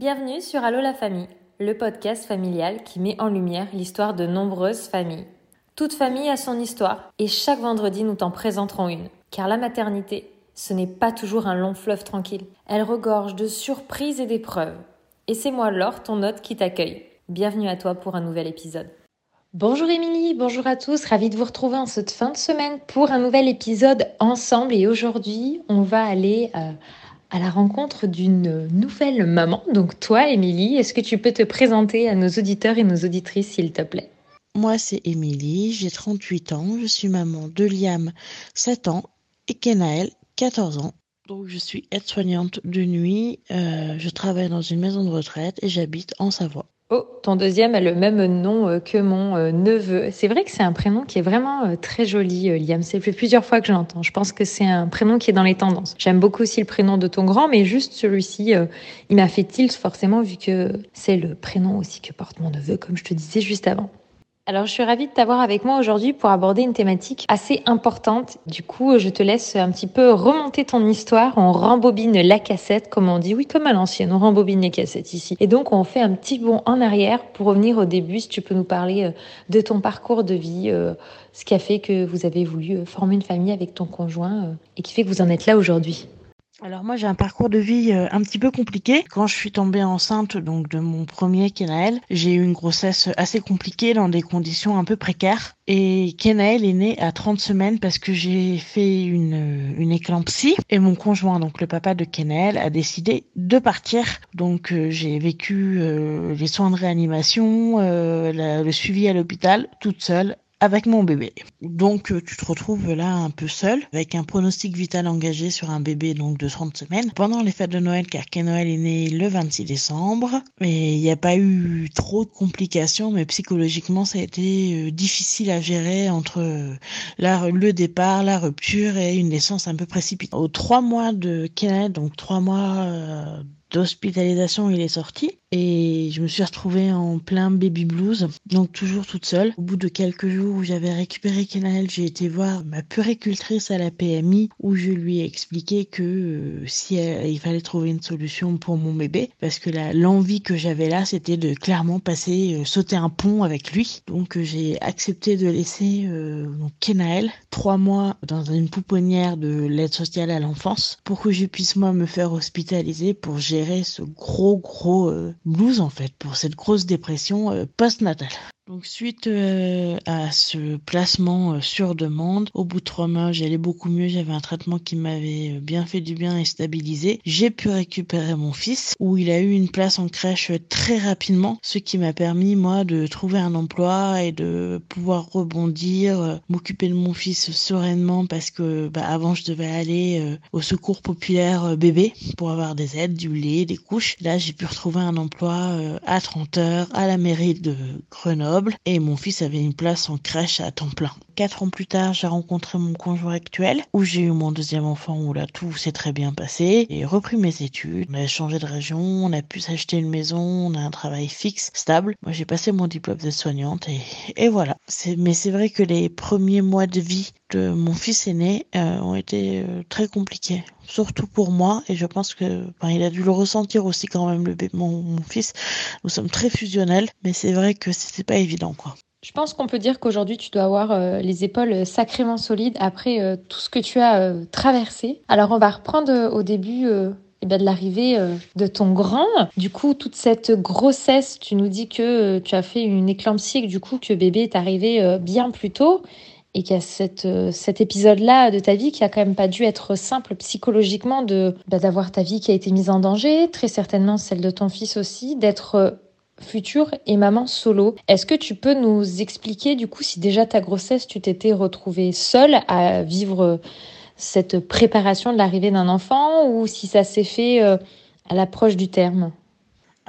Bienvenue sur Allo la famille, le podcast familial qui met en lumière l'histoire de nombreuses familles. Toute famille a son histoire et chaque vendredi nous t'en présenterons une. Car la maternité, ce n'est pas toujours un long fleuve tranquille. Elle regorge de surprises et d'épreuves. Et c'est moi Laure, ton hôte, qui t'accueille. Bienvenue à toi pour un nouvel épisode. Bonjour Émilie, bonjour à tous, ravie de vous retrouver en cette fin de semaine pour un nouvel épisode ensemble et aujourd'hui on va aller euh, à la rencontre d'une nouvelle maman. Donc toi, Émilie, est-ce que tu peux te présenter à nos auditeurs et nos auditrices, s'il te plaît? Moi, c'est Émilie, j'ai 38 ans, je suis maman de Liam, 7 ans, et Kenaël, 14 ans. Donc je suis aide-soignante de nuit, euh, je travaille dans une maison de retraite et j'habite en Savoie. Oh, ton deuxième a le même nom euh, que mon euh, neveu. C'est vrai que c'est un prénom qui est vraiment euh, très joli, Liam. C'est plusieurs fois que je l'entends. Je pense que c'est un prénom qui est dans les tendances. J'aime beaucoup aussi le prénom de ton grand, mais juste celui-ci, il m'a fait tilt forcément vu que c'est le prénom aussi que porte mon neveu, comme je te disais juste avant. Alors, je suis ravie de t'avoir avec moi aujourd'hui pour aborder une thématique assez importante. Du coup, je te laisse un petit peu remonter ton histoire. On rembobine la cassette, comme on dit. Oui, comme à l'ancienne, on rembobine les cassettes ici. Et donc, on fait un petit bond en arrière pour revenir au début. Si tu peux nous parler euh, de ton parcours de vie, euh, ce qui a fait que vous avez voulu euh, former une famille avec ton conjoint et qui fait que vous en êtes là aujourd'hui. Alors moi j'ai un parcours de vie euh, un petit peu compliqué. Quand je suis tombée enceinte donc de mon premier Kenaël, j'ai eu une grossesse assez compliquée dans des conditions un peu précaires. Et Kenaël est né à 30 semaines parce que j'ai fait une, une éclampsie et mon conjoint, donc le papa de Kenaël, a décidé de partir. Donc euh, j'ai vécu euh, les soins de réanimation, le suivi à l'hôpital toute seule avec mon bébé. Donc euh, tu te retrouves là un peu seul avec un pronostic vital engagé sur un bébé donc de 30 semaines pendant les fêtes de Noël car Noël est né le 26 décembre et il n'y a pas eu trop de complications mais psychologiquement ça a été euh, difficile à gérer entre euh, le départ, la rupture et une naissance un peu précipitée. Aux trois mois de Kenneth, donc trois mois d'hospitalisation, il est sorti et je me suis retrouvée en plein baby blues, donc toujours toute seule. Au bout de quelques jours où j'avais récupéré Kenaël, j'ai été voir ma puricultrice à la PMI où je lui ai expliqué que euh, si il fallait trouver une solution pour mon bébé, parce que l'envie que j'avais là, c'était de clairement passer, euh, sauter un pont avec lui. Donc euh, j'ai accepté de laisser Kenaël trois mois dans une pouponnière de l'aide sociale à l'enfance pour que je puisse moi me faire hospitaliser pour gérer ce gros gros blues en fait pour cette grosse dépression euh, post-natale. Donc suite euh, à ce placement euh, sur demande, au bout de trois mois, j'allais beaucoup mieux. J'avais un traitement qui m'avait euh, bien fait du bien et stabilisé. J'ai pu récupérer mon fils, où il a eu une place en crèche très rapidement, ce qui m'a permis moi de trouver un emploi et de pouvoir rebondir, m'occuper de mon fils sereinement parce que bah, avant je devais aller au secours populaire bébé pour avoir des aides, du lait, des couches. Là j'ai pu retrouver un emploi à 30 heures à la mairie de Grenoble et mon fils avait une place en crèche à temps plein. Quatre ans plus tard, j'ai rencontré mon conjoint actuel où j'ai eu mon deuxième enfant où là tout s'est très bien passé. J'ai repris mes études, on a changé de région, on a pu s'acheter une maison, on a un travail fixe, stable. Moi j'ai passé mon diplôme de soignante et, et voilà. Mais c'est vrai que les premiers mois de vie de mon fils aîné euh, ont été euh, très compliqués surtout pour moi et je pense que il a dû le ressentir aussi quand même le mon, mon fils nous sommes très fusionnels mais c'est vrai que c'était pas évident quoi je pense qu'on peut dire qu'aujourd'hui, tu dois avoir euh, les épaules sacrément solides après euh, tout ce que tu as euh, traversé. Alors, on va reprendre au début eh ben, de l'arrivée de ton grand. Du coup, toute cette grossesse, tu nous dis que tu as fait une éclampsie que du coup, que bébé est arrivé bien plus tôt et qu'il y a cette, cet épisode-là de ta vie qui a quand même pas dû être simple psychologiquement de bah, d'avoir ta vie qui a été mise en danger, très certainement celle de ton fils aussi, d'être future et maman solo. Est-ce que tu peux nous expliquer du coup si déjà ta grossesse, tu t'étais retrouvée seule à vivre cette préparation de l'arrivée d'un enfant ou si ça s'est fait euh, à l'approche du terme?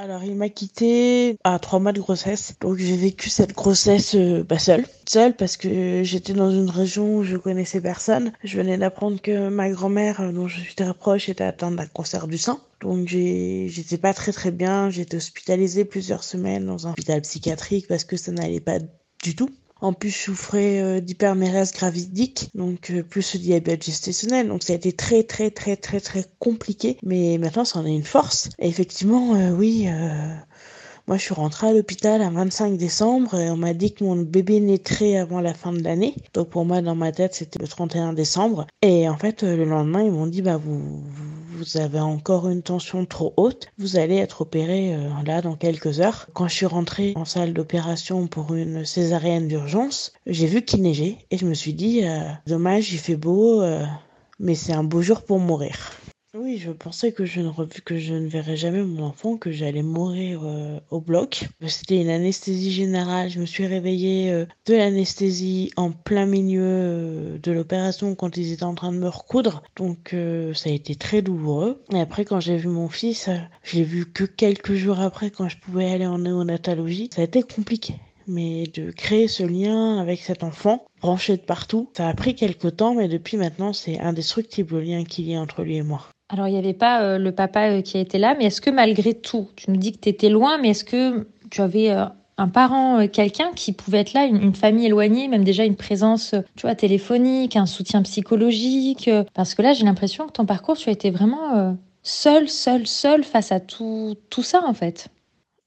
Alors, il m'a quitté à trois mois de grossesse. Donc, j'ai vécu cette grossesse euh, bah, seule. Seule parce que j'étais dans une région où je connaissais personne. Je venais d'apprendre que ma grand-mère, euh, dont je suis très proche, était atteinte d'un cancer du sein. Donc, j'étais pas très très bien. J'étais hospitalisée plusieurs semaines dans un hôpital psychiatrique parce que ça n'allait pas du tout. En plus, je souffrais d'hypermérèse gravidique, donc plus le diabète gestationnel. Donc ça a été très très très très très compliqué. Mais maintenant, ça en est une force. Et effectivement, oui. Moi, je suis rentrée à l'hôpital un 25 décembre et on m'a dit que mon bébé naîtrait avant la fin de l'année. Donc pour moi, dans ma tête, c'était le 31 décembre. Et en fait, le lendemain, ils m'ont dit, bah vous, vous avez encore une tension trop haute. Vous allez être opéré euh, là dans quelques heures. Quand je suis rentrée en salle d'opération pour une césarienne d'urgence, j'ai vu qu'il neigeait et je me suis dit, euh, dommage, il fait beau, euh, mais c'est un beau jour pour mourir. Oui, je pensais que je ne que je ne verrais jamais mon enfant, que j'allais mourir euh, au bloc. C'était une anesthésie générale. Je me suis réveillée euh, de l'anesthésie en plein milieu euh, de l'opération quand ils étaient en train de me recoudre. Donc ça a été très douloureux. Et après, quand j'ai vu mon fils, je l'ai vu que quelques jours après, quand je pouvais aller en néonatologie. Ça a été compliqué mais de créer ce lien avec cet enfant branché de partout. Ça a pris quelques temps, mais depuis maintenant, c'est indestructible le lien qu'il y a entre lui et moi. Alors, il n'y avait pas euh, le papa euh, qui été là, mais est-ce que malgré tout, tu nous dis que tu étais loin, mais est-ce que tu avais euh, un parent, quelqu'un qui pouvait être là, une, famille éloignée, même déjà une présence, tu vois, téléphonique, un soutien psychologique Parce que là, j'ai l'impression que ton parcours, tu as été vraiment seul, seul, seul face à tout, tout ça, en fait.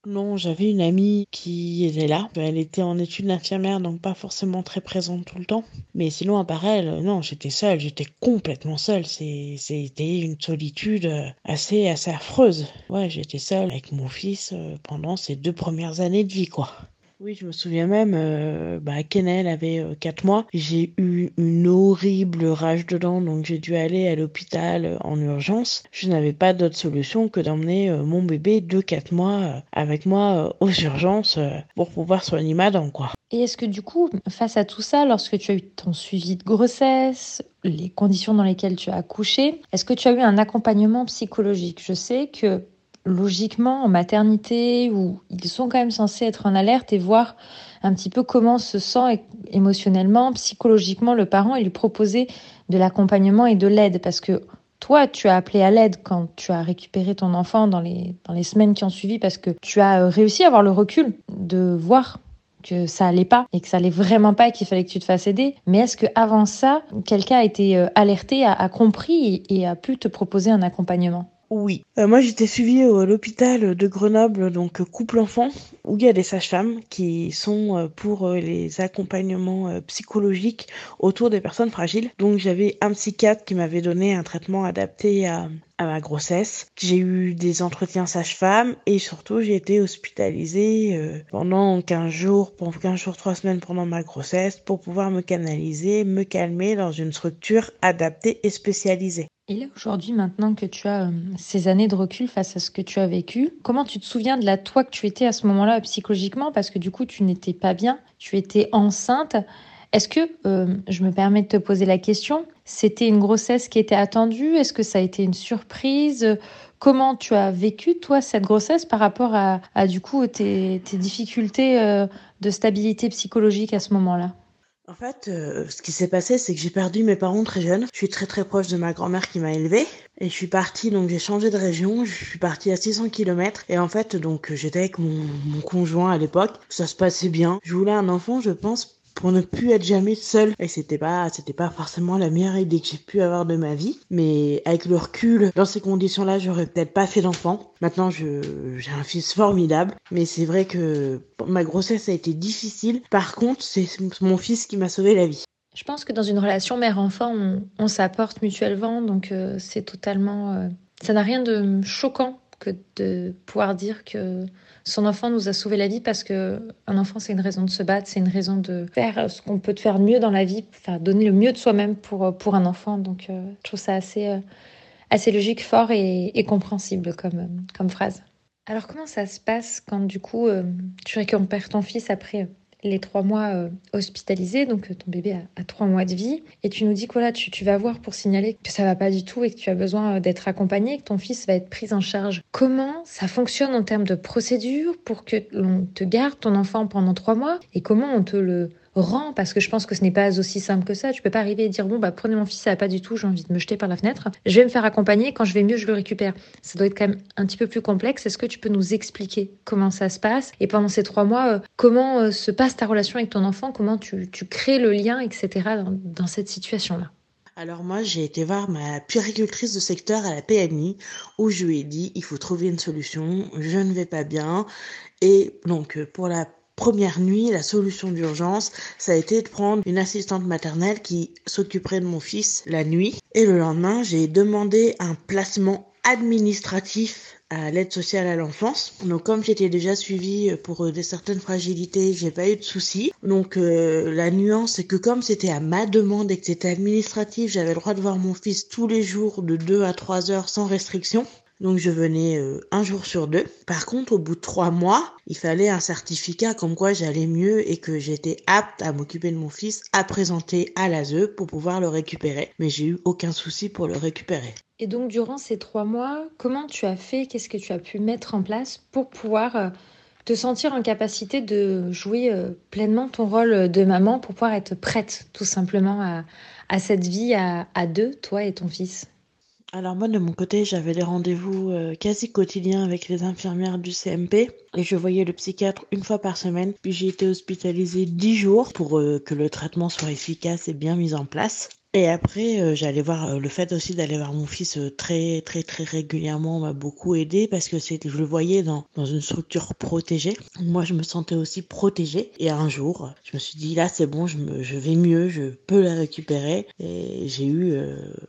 Non, j'avais une amie qui était là. Elle était en études d'infirmière, donc pas forcément très présente tout le temps. Mais sinon, à part elle, non, j'étais seule. J'étais complètement seule. C'était une solitude assez, assez affreuse. Ouais, j'étais seule avec mon fils euh, pendant ces deux premières années de vie, quoi. Oui, je me souviens même, euh, bah, avait 4 euh, mois. J'ai eu une horrible rage dedans, donc j'ai dû aller à l'hôpital euh, en urgence. Je n'avais pas d'autre solution que d'emmener mon bébé de 4 mois avec moi aux urgences pour pouvoir soigner ma dent, quoi. Et est-ce que du coup, face à tout ça, lorsque tu as eu ton suivi de grossesse, les conditions dans lesquelles tu as accouché, est-ce que tu as eu un accompagnement psychologique? Je sais que logiquement en maternité où ils sont quand même censés être en alerte et voir un petit peu comment se sent émotionnellement, psychologiquement le parent et lui proposer de l'accompagnement et de l'aide parce que toi, tu as appelé à l'aide quand tu as récupéré ton enfant dans les, semaines qui ont suivi parce que tu as euh, réussi à avoir le recul de voir que ça allait pas et que ça allait vraiment pas et qu'il fallait que tu te fasses aider. Mais est-ce que avant ça, quelqu'un a été euh, alerté, a, compris et a pu te proposer un accompagnement? Oui. Euh, moi, j'étais suivie à l'hôpital de Grenoble, donc couple enfant, où il y a des sages-femmes qui sont euh, pour euh, les accompagnements psychologiques autour des personnes fragiles. Donc, j'avais un psychiatre qui m'avait donné un traitement adapté à, ma grossesse. J'ai eu des entretiens sage-femme et surtout j'ai été hospitalisée pendant 15 jours, pendant 15 jours, 3 semaines pendant ma grossesse pour pouvoir me canaliser, me calmer dans une structure adaptée et spécialisée. Et là, aujourd'hui, maintenant que tu as euh, ces années de recul face à ce que tu as vécu, comment tu te souviens de la toi que tu étais à ce moment-là psychologiquement? Parce que du coup, tu n'étais pas bien, tu étais enceinte. Est-ce que, euh, je me permets de te poser la question, c'était une grossesse qui était attendue? Est-ce que ça a été une surprise? Comment tu as vécu, toi, cette grossesse par rapport à, du coup, tes, difficultés euh, de stabilité psychologique à ce moment-là? En fait, euh, ce qui s'est passé, c'est que j'ai perdu mes parents très jeunes. Je suis très très proche de ma grand-mère qui m'a élevée. Et je suis partie, donc j'ai changé de région. Je suis partie à 600 km. Et en fait, donc j'étais avec mon, mon conjoint à l'époque. Ça se passait bien. Je voulais un enfant, je pense, pour ne plus être jamais seule. Et c'était pas, c'était pas forcément la meilleure idée que j'ai pu avoir de ma vie. Mais avec le recul, dans ces conditions-là, j'aurais peut-être pas fait d'enfant. Maintenant, je, j'ai un fils formidable. Mais c'est vrai que ma grossesse a été difficile. Par contre, c'est mon fils qui m'a sauvé la vie. Je pense que dans une relation mère-enfant, on, s'apporte mutuellement. Donc, euh, c'est totalement, euh, ça n'a rien de choquant que de pouvoir dire que son enfant nous a sauvé la vie parce que un enfant, c'est une raison de se battre, c'est une raison de faire ce qu'on peut faire mieux dans la vie, faire donner le mieux de soi-même pour, pour un enfant. Donc, euh, je trouve ça assez, euh, assez logique, fort et, compréhensible comme, comme phrase. Alors, comment ça se passe quand du coup euh, tu récupères ton fils après les trois mois euh, hospitalisés, donc euh, ton bébé a, trois mois de vie, et tu nous dis que voilà, tu, vas voir pour signaler que ça va pas du tout et que tu as besoin euh, d'être accompagné, que ton fils va être pris en charge. Comment ça fonctionne en termes de procédure pour que l'on te garde ton enfant pendant trois mois et comment on te le rend, parce que je pense que ce n'est pas aussi simple que ça. Tu peux pas arriver et dire bon bah prenez mon fils, ça va pas du tout, j'ai envie de me jeter par la fenêtre. Je vais me faire accompagner, quand je vais mieux, je le récupère. Ça doit être quand même un petit peu plus complexe. Est-ce que tu peux nous expliquer comment ça se passe? Et pendant ces trois mois, euh, comment euh, se passe ta relation avec ton enfant, comment tu, crées le lien, etc. dans, cette situation-là? Alors moi, j'ai été voir ma puéricultrice de secteur à la PMI où je lui ai dit, il faut trouver une solution, je ne vais pas bien. Et donc, pour la première nuit, la solution d'urgence, ça a été de prendre une assistante maternelle qui s'occuperait de mon fils la nuit. Et le lendemain, j'ai demandé un placement administratif à l'aide sociale à l'enfance. Donc comme j'étais déjà suivie pour des certaines fragilités, j'ai pas eu de soucis. Donc euh, la nuance c'est que comme c'était à ma demande et que c'était administratif, j'avais le droit de voir mon fils tous les jours de 2 à 3 heures sans restriction. Donc je venais euh, un jour sur deux. Par contre, au bout de trois mois, il fallait un certificat comme quoi j'allais mieux et que j'étais apte à m'occuper de mon fils à présenter à l'ASE pour pouvoir le récupérer. Mais j'ai eu aucun souci pour le récupérer. Et donc durant ces trois mois, comment tu as fait? Qu'est-ce que tu as pu mettre en place pour pouvoir euh, te sentir en capacité de jouer euh, pleinement ton rôle de maman, pour pouvoir être prête tout simplement à, cette vie à deux, toi et ton fils? Alors moi de mon côté j'avais des rendez-vous euh, quasi quotidiens avec les infirmières du CMP et je voyais le psychiatre une fois par semaine puis j'ai été hospitalisée dix jours pour euh, que le traitement soit efficace et bien mis en place. Et après, euh, j'allais voir euh, le fait aussi d'aller voir mon fils euh, très très très régulièrement m'a beaucoup aidé parce que c'était je le voyais dans dans une structure protégée. Moi, je me sentais aussi protégée. Et un jour, je me suis dit là, c'est bon, je me je vais mieux, je peux la récupérer. Et j'ai eu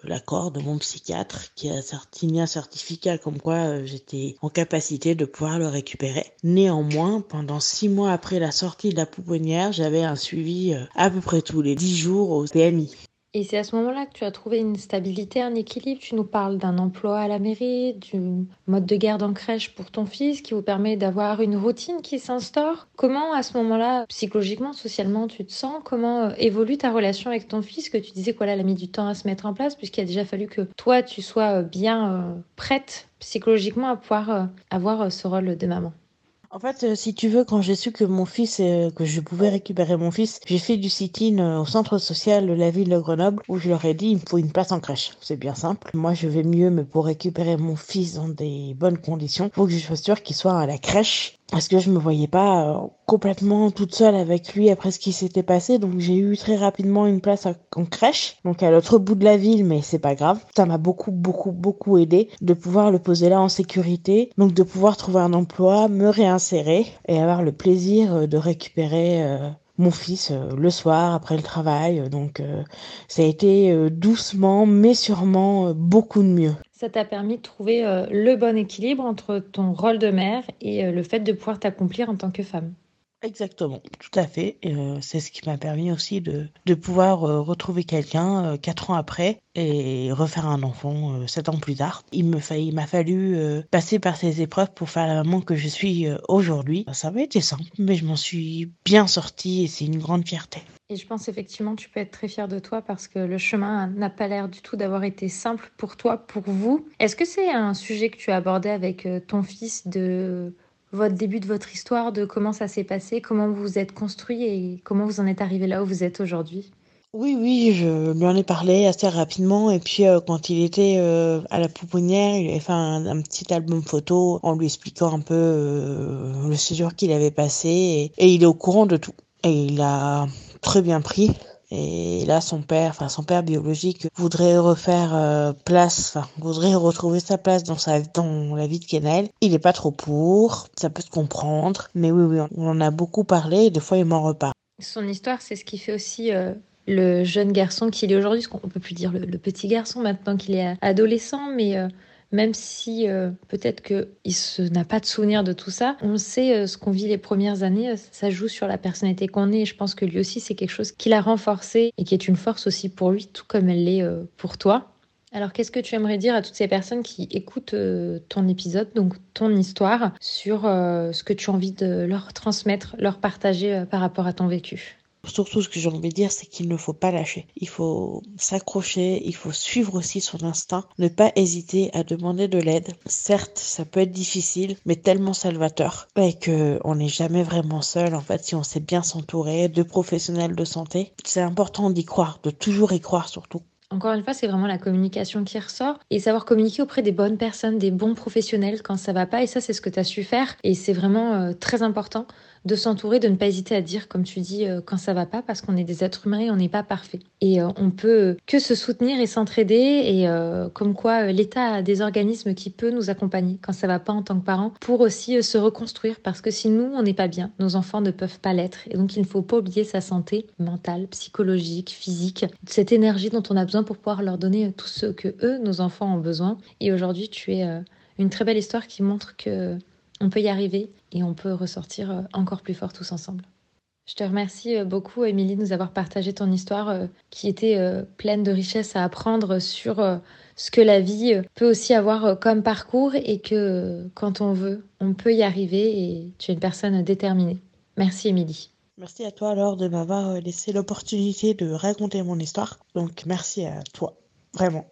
l'accord de mon psychiatre qui a signé un certificat comme quoi j'étais en capacité de pouvoir le récupérer. Néanmoins, pendant six mois après la sortie de la pouponnière, j'avais un suivi à peu près tous les dix jours au PMI. Et c'est à ce moment-là que tu as trouvé une stabilité, un équilibre. Tu nous parles d'un emploi à la mairie, du mode de garde en crèche pour ton fils qui vous permet d'avoir une routine qui s'instaure. Comment à ce moment-là, psychologiquement, socialement, tu te sens? Comment euh, évolue ta relation avec ton fils? Que tu disais qu'elle a mis du temps à se mettre en place puisqu'il a déjà fallu que toi, tu sois euh, bien euh, prête psychologiquement à pouvoir avoir ce rôle de maman en fait, euh, si tu veux, quand j'ai su que mon fils, euh, que je pouvais récupérer mon fils, j'ai fait du sit-in euh, au centre social de la ville de Grenoble où je leur ai dit il me faut une place en crèche. C'est bien simple. Moi, je vais mieux, mais pour récupérer mon fils dans des bonnes conditions, faut que je sois sûre qu'il soit à la crèche parce que je me voyais pas euh, complètement toute seule avec lui après ce qui s'était passé. Donc j'ai eu très rapidement une place en crèche donc à l'autre bout de la ville mais c'est pas grave. Ça m'a beaucoup beaucoup beaucoup aidé de pouvoir le poser là en sécurité donc de pouvoir trouver un emploi me réinsérer et avoir le plaisir euh, de récupérer euh, mon fils le soir après le travail. Donc ça a été doucement mais sûrement beaucoup de mieux ça t'a permis de trouver euh, le bon équilibre entre ton rôle de mère et euh, le fait de pouvoir t'accomplir en tant que femme. Exactement, tout à fait. Euh, c'est ce qui m'a permis aussi de, de pouvoir retrouver quelqu'un quatre ans après et refaire un enfant sept ans plus tard. Il me il m'a fallu passer par ces épreuves pour faire la maman que je suis aujourd'hui. Ça va été simple, mais je m'en suis bien sortie et c'est une grande fierté. Et je pense effectivement tu peux être très fier de toi parce que le chemin n'a pas l'air du tout d'avoir été simple pour toi, pour vous. Est-ce que c'est un sujet que tu as abordé avec euh, ton fils de votre début de votre histoire, de comment ça s'est passé, comment vous vous êtes construit et comment vous en êtes arrivé là où vous êtes aujourd'hui oui, oui, je lui en ai parlé assez rapidement. Et puis, euh, quand il était euh, à la pouponnière, il avait fait un, petit album photo en lui expliquant un peu le séjour qu'il avait passé. Et, et, il est au courant de tout. Et il a très bien pris. Et là, son père, enfin son père biologique, voudrait refaire euh, place, voudrait retrouver sa place dans sa dans la vie de Kenel. Il est pas trop pour, ça peut se comprendre, mais oui, oui, on en a beaucoup parlé. Et des fois, il m'en reparle. Son histoire, c'est ce qui fait aussi euh, le jeune garçon qu'il est aujourd'hui, ce qu'on peut plus dire le, petit garçon maintenant qu'il est adolescent, mais euh, même si euh, peut-être qu'il n'a pas de souvenir de tout ça, on sait euh, ce qu'on vit les premières années, euh, ça joue sur la personnalité qu'on est. Et je pense que lui aussi, c'est quelque chose qui l'a renforcé et qui est une force aussi pour lui, tout comme elle l'est pour toi. Alors, qu'est-ce que tu aimerais dire à toutes ces personnes qui écoutent ton épisode, donc ton histoire, sur ce que tu as envie de leur transmettre, leur partager par rapport à ton vécu? Surtout, ce que j'ai envie de dire, c'est qu'il ne faut pas lâcher. Il faut s'accrocher, il faut suivre aussi son instinct, ne pas hésiter à demander de l'aide. Certes, ça peut être difficile, mais tellement salvateur. Et que on n'est jamais vraiment seul, en fait, si on sait bien s'entourer de professionnels de santé. C'est important d'y croire, de toujours y croire surtout. Encore une fois, c'est vraiment la communication qui ressort et savoir communiquer auprès des bonnes personnes, des bons professionnels quand ça va pas. Et ça, c'est ce que tu as su faire et c'est vraiment euh, très important de s'entourer, de ne pas hésiter à dire, comme tu dis, euh, quand ça va pas, parce qu'on est des êtres humains et on n'est pas parfait. Et euh, on peut que se soutenir et s'entraider, et euh, comme quoi l'État a des organismes qui peuvent nous accompagner quand ça va pas en tant que parents, pour aussi se reconstruire, parce que si nous, on n'est pas bien, nos enfants ne peuvent pas l'être. Et donc, il ne faut pas oublier sa santé mentale, psychologique, physique, cette énergie dont on a besoin pour pouvoir leur donner tout ce que eux, nos enfants, ont besoin. Et aujourd'hui, tu es une très belle histoire qui montre que on peut y arriver et on peut ressortir euh, encore plus fort tous ensemble. Je te remercie euh, beaucoup, Émilie, de nous avoir partagé ton histoire euh, qui était pleine de richesses à apprendre sur ce que la vie peut aussi avoir comme parcours et que quand on veut, on peut y arriver et tu es une personne déterminée. Merci, Émilie. Merci à toi alors de m'avoir laissé l'opportunité de raconter mon histoire. Donc merci à toi, vraiment.